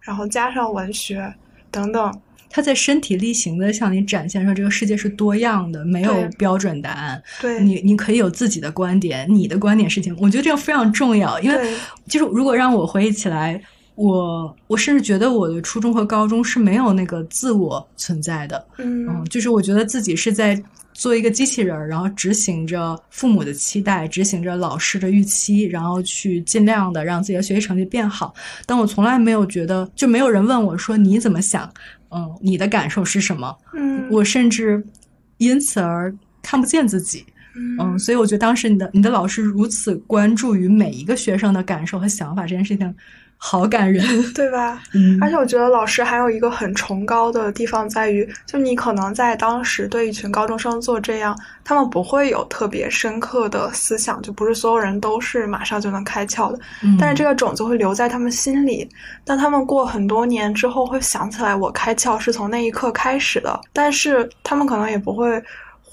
然后加上文学等等。他在身体力行的向你展现说这个世界是多样的，没有标准答案。对，你你可以有自己的观点，你的观点是情，我觉得这个非常重要，因为对就是如果让我回忆起来，我我甚至觉得我的初中和高中是没有那个自我存在的，嗯，嗯就是我觉得自己是在做一个机器人儿，然后执行着父母的期待，执行着老师的预期，然后去尽量的让自己的学习成绩变好。但我从来没有觉得，就没有人问我说你怎么想，嗯，你的感受是什么？嗯，我甚至因此而看不见自己。嗯，所以我觉得当时你的你的老师如此关注于每一个学生的感受和想法，这件事情好感人。对吧？嗯而且我觉得老师还有一个很崇高的地方在于，就你可能在当时对一群高中生做这样，他们不会有特别深刻的思想，就不是所有人都是马上就能开窍的。嗯但是这个种子会留在他们心里，当他们过很多年之后会想起来，我开窍是从那一刻开始的。但是他们可能也不会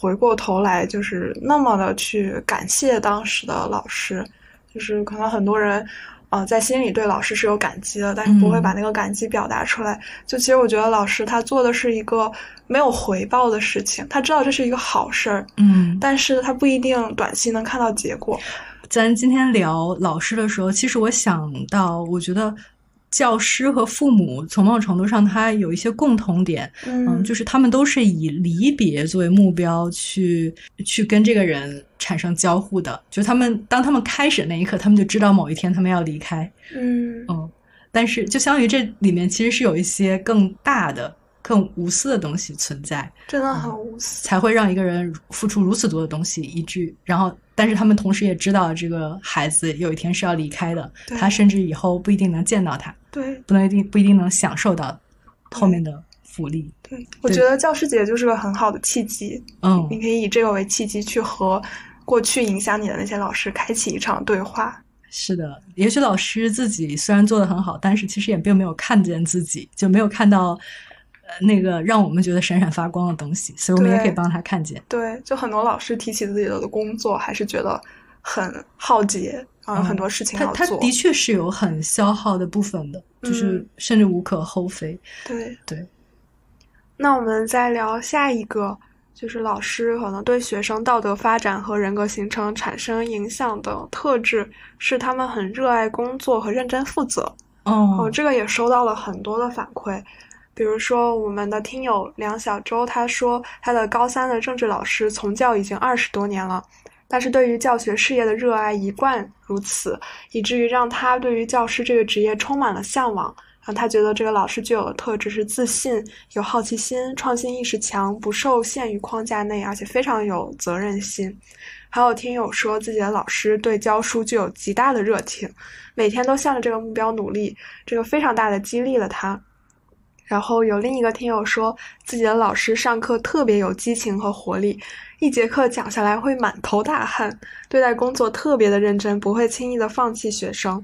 回过头来，就是那么的去感谢当时的老师，就是可能很多人。呃，在心里对老师是有感激的，但是不会嗯把那个感激表达出来。就其实我觉得老师他做的是一个没有回报的事情，他知道这是一个好事儿，嗯，但是他不一定短期能看到结果。咱今天聊老师的时候，其实我想到，我觉得教师和父母从某种程度上，他有一些共同点，嗯，就是他们都是以离别作为目标去去跟这个人产生交互的。就他们当他们开始那一刻，他们就知道某一天他们要离开，嗯嗯，但是就相当于这里面其实是有一些更大的、更无私的东西存在。真的很无私。才会让一个人付出如此多的东西，以至于然后，但是他们同时也知道这个孩子有一天是要离开的，他甚至以后不一定能见到他，对不能一定不一定能享受到后面的福利。对，我觉得教师节就是个很好的契机，嗯你可以以这个为契机去和过去影响你的那些老师开启一场对话。是的，也许老师自己虽然做的很好，但是其实也并没有看见自己，就没有看到呃那个让我们觉得闪闪发光的东西，所以我们也可以帮他看见。对，就很多老师提起自己的工作，还是觉得很浩劫，然后有很多事情他。他的确是有很消耗的部分的，就是嗯甚至无可厚非。对对。那我们再聊下一个，就是老师可能对学生道德发展和人格形成产生影响的特质，是他们很热爱工作和认真负责。哦哦，这个也收到了很多的反馈，比如说我们的听友梁小周，他说他的高三的政治老师从教已经二十多年了，但是对于教学事业的热爱一贯如此，以至于让他对于教师这个职业充满了向往。让他觉得这个老师具有的特质是自信、有好奇心、创新意识强，不受限于框架内，而且非常有责任心。还有听友说自己的老师对教书具有极大的热情，每天都向着这个目标努力，这个非常大的激励了他。然后有另一个听友说自己的老师上课特别有激情和活力，一节课讲下来会满头大汗，对待工作特别的认真，不会轻易的放弃学生。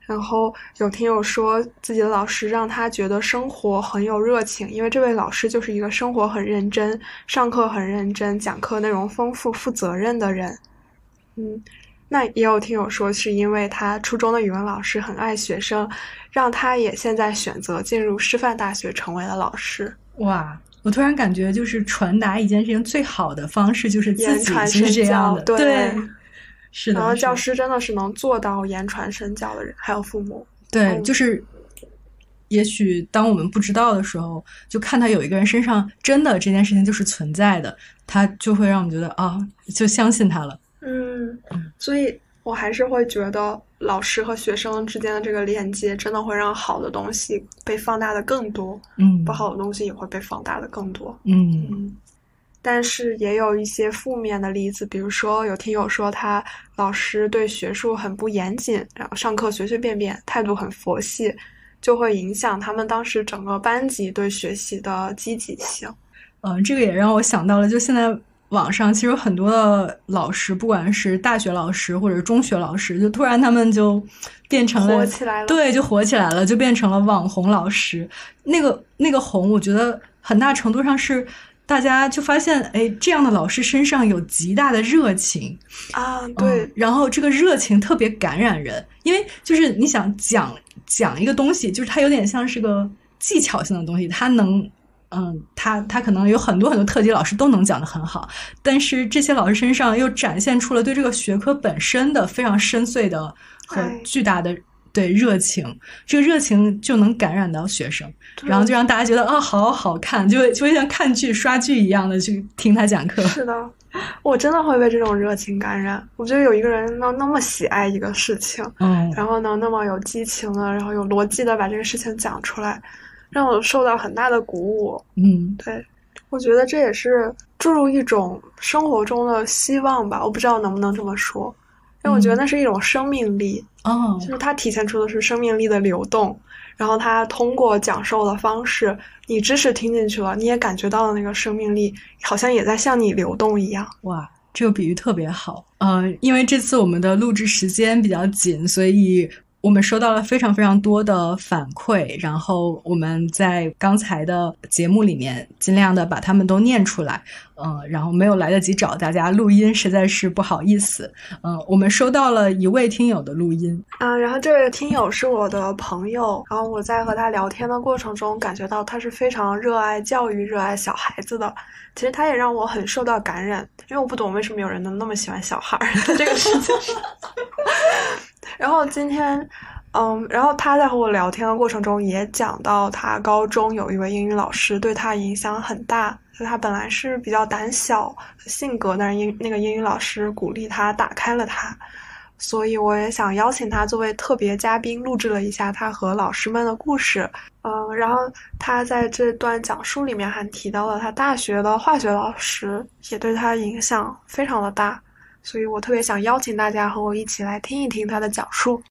然后有听友说自己的老师让他觉得生活很有热情，因为这位老师就是一个生活很认真、上课很认真、讲课内容丰富、负责任的人。嗯，那也有听友说是因为他初中的语文老师很爱学生，让他也现在选择进入师范大学成为了老师。哇！我突然感觉，就是传达一件事情最好的方式就是自己是这身样的，教对是的。然后教师真的是能做到言传身教的人，还有父母。对，就是也许当我们不知道的时候，就看到有一个人身上真的这件事情就是存在的，他就会让我们觉得啊，就相信他了。嗯，所以我还是会觉得老师和学生之间的这个链接，真的会让好的东西被放大的更多，嗯，不好的东西也会被放大的更多。嗯嗯，但是也有一些负面的例子，比如说有听友说他老师对学术很不严谨，然后上课随随便便，态度很佛系，就会影响他们当时整个班级对学习的积极性。嗯，这个也让我想到了，就现在。网上其实很多的老师，不管是大学老师或者中学老师，就突然他们就变成了火起来了，对，就火起来了，就变成了网红老师。那个那个红，我觉得很大程度上是大家就发现，哎，这样的老师身上有极大的热情啊，对，然后这个热情特别感染人，因为就是你想讲讲一个东西，就是它有点像是个技巧性的东西，它能。嗯，他他可能有很多很多特级老师都能讲得很好，但是这些老师身上又展现出了对这个学科本身的非常深邃的和巨大的对热情，这个热情就能感染到学生，然后就让大家觉得啊，好好看，就会就会像看剧刷剧一样的去听他讲课。是的，我真的会被这种热情感染。我觉得有一个人能那么喜爱一个事情，嗯，然后呢那么有激情的，然后有逻辑的把这个事情讲出来。让我受到很大的鼓舞。嗯，对，我觉得这也是注入一种生活中的希望吧。我不知道能不能这么说，因为我觉得那是一种生命力。哦，就是它体现出的是生命力的流动。然后它通过讲授的方式，你知识听进去了，你也感觉到了那个生命力，好像也在向你流动一样。哇，这个比喻特别好。呃，因为这次我们的录制时间比较紧，所以。我们收到了非常非常多的反馈，然后我们在刚才的节目里面尽量的把他们都念出来，嗯，然后没有来得及找大家录音，实在是不好意思，嗯，我们收到了一位听友的录音，啊，然后这位听友是我的朋友，然后我在和他聊天的过程中感觉到他是非常热爱教育、热爱小孩子的，其实他也让我很受到感染，因为我不懂为什么有人能那么喜欢小孩儿这个事情。然后今天，嗯，然后他在和我聊天的过程中也讲到，他高中有一位英语老师对他影响很大。就他本来是比较胆小性格，但是英那个英语老师鼓励他，打开了他。所以我也想邀请他作为特别嘉宾，录制了一下他和老师们的故事。嗯，然后他在这段讲述里面还提到了他大学的化学老师也对他影响非常的大。所以我特别想邀请大家和我一起来听一听他的讲述。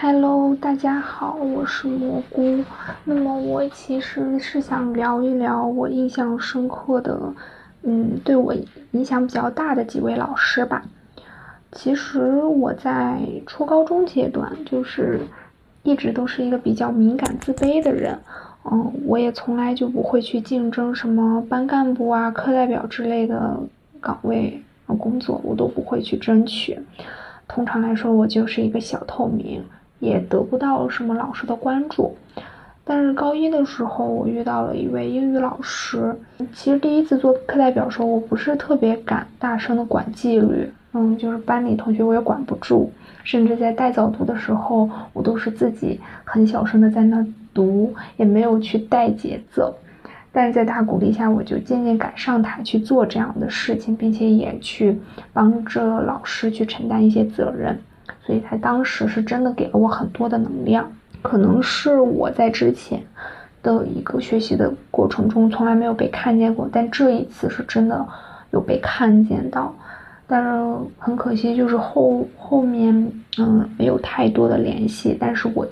Hello，大家好，我是蘑菇。那么我其实是想聊一聊我印象深刻的，嗯，对我影响比较大的几位老师吧。其实我在初高中阶段，就是一直都是一个比较敏感、自卑的人。嗯，我也从来就不会去竞争什么班干部啊、课代表之类的。岗位和工作我都不会去争取，通常来说我就是一个小透明，也得不到什么老师的关注。但是高一的时候，我遇到了一位英语老师。其实第一次做课代表的时候，我不是特别敢大声的管纪律，嗯，就是班里同学我也管不住，甚至在带早读的时候，我都是自己很小声的在那读，也没有去带节奏。但是在他鼓励下，我就渐渐敢上台去做这样的事情，并且也去帮着老师去承担一些责任，所以他当时是真的给了我很多的能量。可能是我在之前的一个学习的过程中从来没有被看见过，但这一次是真的有被看见到。但是很可惜，就是后后面嗯没有太多的联系，但是我。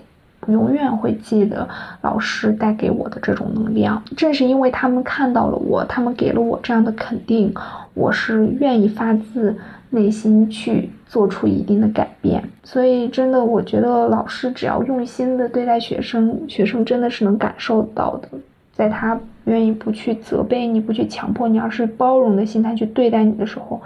永远会记得老师带给我的这种能量，正是因为他们看到了我，他们给了我这样的肯定，我是愿意发自内心去做出一定的改变。所以，真的，我觉得老师只要用心的对待学生，学生真的是能感受到的。在他愿意不去责备你，不去强迫你，而是包容的心态去对待你的时候，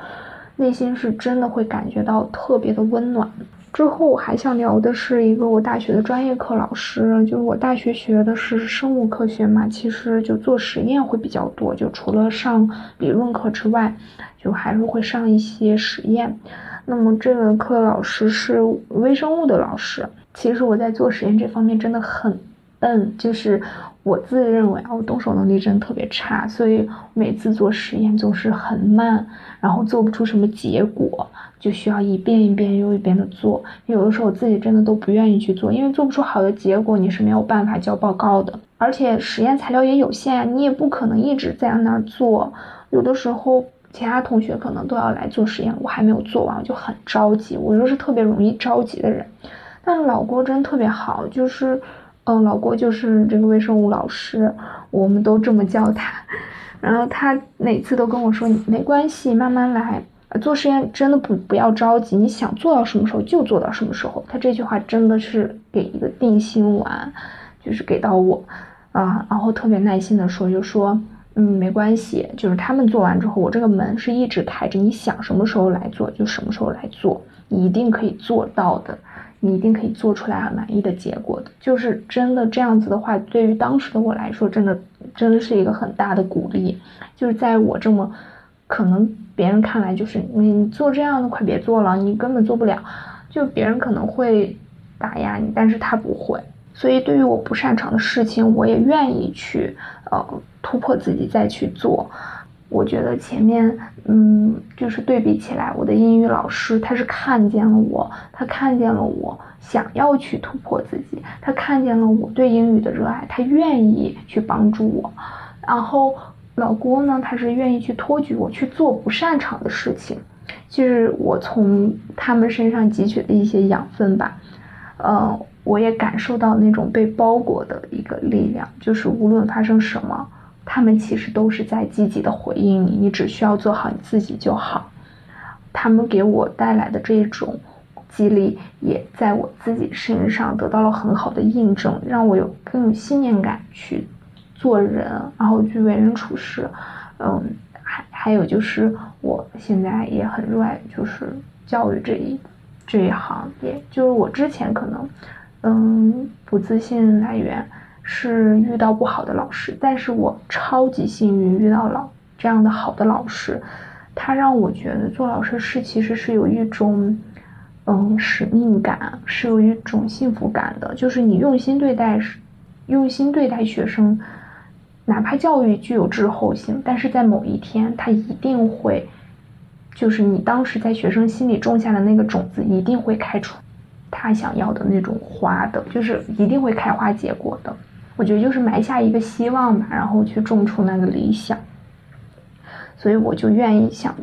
内心是真的会感觉到特别的温暖。之后我还想聊的是一个我大学的专业课老师，就是我大学学的是生物科学嘛，其实就做实验会比较多，就除了上理论课之外，就还是会上一些实验。那么这门课老师是微生物的老师。其实我在做实验这方面真的很笨，就是我自认为啊，我动手能力真的特别差，所以每次做实验总是很慢，然后做不出什么结果，就需要一遍一遍又一遍的做。有的时候我自己真的都不愿意去做，因为做不出好的结果，你是没有办法交报告的。而且实验材料也有限，你也不可能一直在那儿做。有的时候其他同学可能都要来做实验，我还没有做完，我就很着急。我就是特别容易着急的人。但是老郭真特别好，就是，嗯，老郭就是这个微生物老师，我们都这么叫他。然后他每次都跟我说：“你没关系，慢慢来。做实验真的不不要着急，你想做到什么时候就做到什么时候。”他这句话真的是给一个定心丸，就是给到我，啊，然后特别耐心的说，就说：“嗯，没关系，就是他们做完之后，我这个门是一直开着，你想什么时候来做就什么时候来做，你一定可以做到的。”你一定可以做出来很满意的结果的，就是真的这样子的话，对于当时的我来说，真的真的是一个很大的鼓励。就是在我这么可能别人看来就是你做这样的快别做了，你根本做不了，就别人可能会打压你，但是他不会。所以对于我不擅长的事情，我也愿意去呃突破自己再去做。我觉得前面，嗯，就是对比起来，我的英语老师他是看见了我，他看见了我想要去突破自己，他看见了我对英语的热爱，他愿意去帮助我。然后老郭呢，他是愿意去托举我去做不擅长的事情，就是我从他们身上汲取的一些养分吧。呃，我也感受到那种被包裹的一个力量，就是无论发生什么。他们其实都是在积极的回应你，你只需要做好你自己就好。他们给我带来的这种激励，也在我自己身上得到了很好的印证，让我有更有信念感去做人，然后去为人处事。嗯，还还有就是，我现在也很热爱就是教育这一这一行业，就是我之前可能嗯不自信来源。是遇到不好的老师，但是我超级幸运遇到了这样的好的老师，他让我觉得做老师是其实是有一种，嗯，使命感，是有一种幸福感的。就是你用心对待，用心对待学生，哪怕教育具有滞后性，但是在某一天，他一定会，就是你当时在学生心里种下的那个种子，一定会开出他想要的那种花的，就是一定会开花结果的。我觉得就是埋下一个希望吧，然后去种出那个理想，所以我就愿意想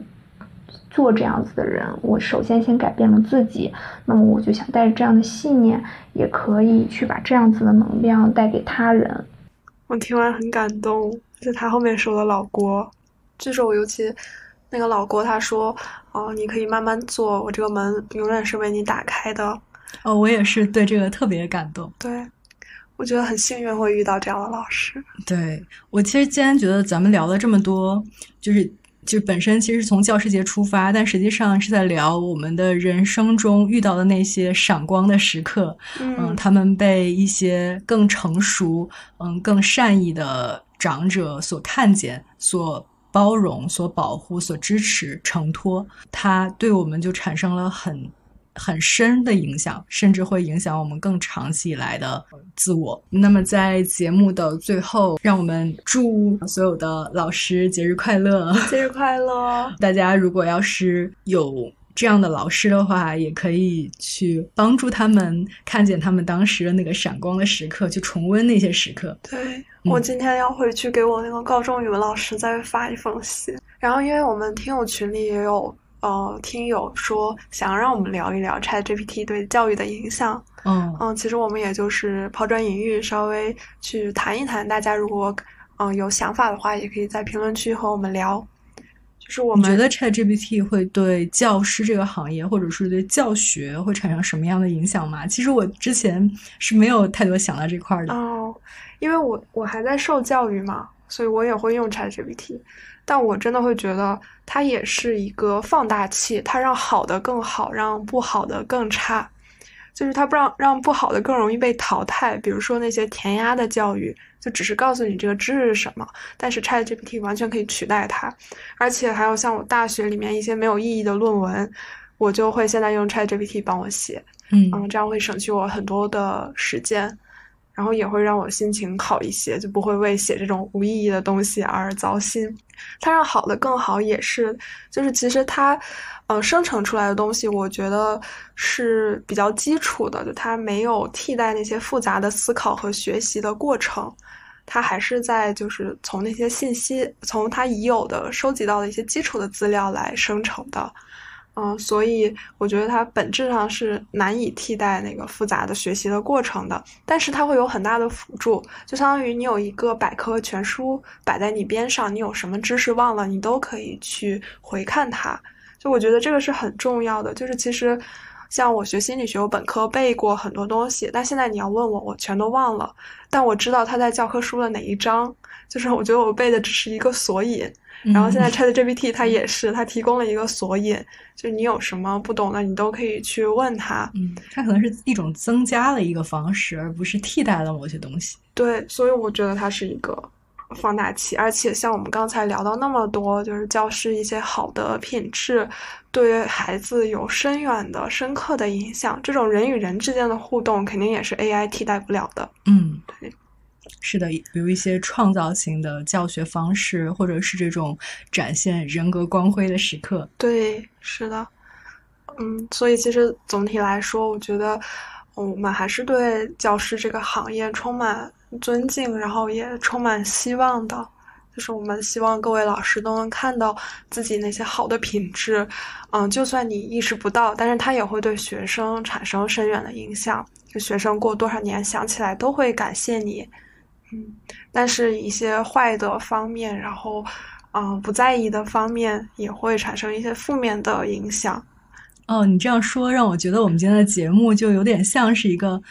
做这样子的人。我首先先改变了自己，那么我就想带着这样的信念，也可以去把这样子的能量带给他人。我听完很感动，就他后面说的老郭，就是我尤其那个老郭他说，哦，你可以慢慢做，我这个门永远是为你打开的。哦，我也是对这个特别感动。对。我觉得很幸运会遇到这样的老师。对我其实今天觉得咱们聊了这么多，就是就本身其实从教师节出发，但实际上是在聊我们的人生中遇到的那些闪光的时刻。嗯，他们被一些更成熟、嗯更善意的长者所看见、所包容、所保护、所支持、承托，他对我们就产生了很。很深的影响，甚至会影响我们更长期以来的自我。那么，在节目的最后，让我们祝所有的老师节日快乐！节日快乐！大家如果要是有这样的老师的话，也可以去帮助他们看见他们当时的那个闪光的时刻，去重温那些时刻。对我今天要回去给我那个高中语文老师再发一封信，然后因为我们听友群里也有。呃，听友说想要让我们聊一聊 ChatGPT 对教育的影响。嗯嗯，其实我们也就是抛砖引玉，稍微去谈一谈。大家如果嗯有想法的话，也可以在评论区和我们聊。就是我们觉得 ChatGPT 会对教师这个行业，或者是对教学会产生什么样的影响吗？其实我之前是没有太多想到这块的。哦，因为我我还在受教育嘛，所以我也会用 ChatGPT。但我真的会觉得它也是一个放大器，它让好的更好，让不好的更差，就是它不让让不好的更容易被淘汰。比如说那些填鸭的教育，就只是告诉你这个知识是什么，但是 ChatGPT 完全可以取代它。而且还有像我大学里面一些没有意义的论文，我就会现在用 ChatGPT 帮我写，嗯嗯，这样会省去我很多的时间，然后也会让我心情好一些，就不会为写这种无意义的东西而糟心。它让好的更好，也是就是其实它，呃，生成出来的东西，我觉得是比较基础的，就它没有替代那些复杂的思考和学习的过程。它还是在就是从那些信息，从它已有的收集到的一些基础的资料来生成的，嗯，所以我觉得它本质上是难以替代那个复杂的学习的过程的，但是它会有很大的辅助，就相当于你有一个百科全书摆在你边上，你有什么知识忘了，你都可以去回看它。就我觉得这个是很重要的，就是其实。像我学心理学，我本科背过很多东西，但现在你要问我，我全都忘了。但我知道它在教科书的哪一章，就是我觉得我背的只是一个索引。然后现在 ChatGPT 它也是，它提供了一个索引，就你有什么不懂的，你都可以去问它。嗯，它可能是一种增加了一个方式，而不是替代了某些东西。对，所以我觉得它是一个。放大器，而且像我们刚才聊到那么多，就是教师一些好的品质，对孩子有深远的、深刻的影响。这种人与人之间的互动，肯定也是 AI 替代不了的。嗯，对，是的，比如一些创造性的教学方式，或者是这种展现人格光辉的时刻。对，是的。嗯，所以其实总体来说，我觉得我们还是对教师这个行业充满。尊敬，然后也充满希望的，就是我们希望各位老师都能看到自己那些好的品质，嗯，就算你意识不到，但是他也会对学生产生深远的影响。就学生过多少年想起来都会感谢你，嗯，但是一些坏的方面，然后，嗯，不在意的方面也会产生一些负面的影响。哦，你这样说让我觉得我们今天的节目就有点像是一个。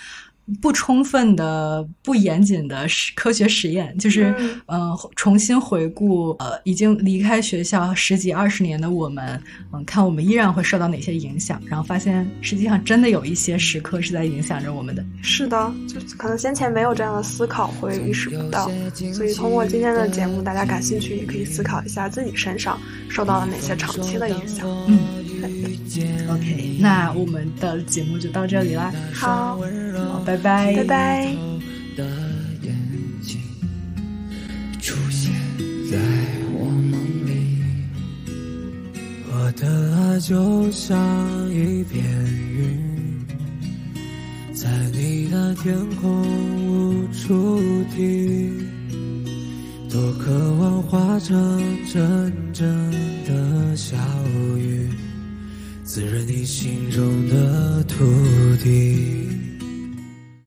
不充分的、不严谨的科学实验，就是嗯，重新回顾呃，已经离开学校十几二十年的我们，嗯，看我们依然会受到哪些影响，然后发现实际上真的有一些时刻是在影响着我们的。是的，就可能先前没有这样的思考，会意识不到。所以通过今天的节目，大家感兴趣也可以思考一下自己身上受到了哪些长期的影响。嗯，OK，那我们的节目就到这里啦。好，好，拜。拜拜拜。的眼睛出现在我梦里，我的爱就像一片云，在你的天空无处停，多渴望化成阵阵的小雨，滋润你心中的土地。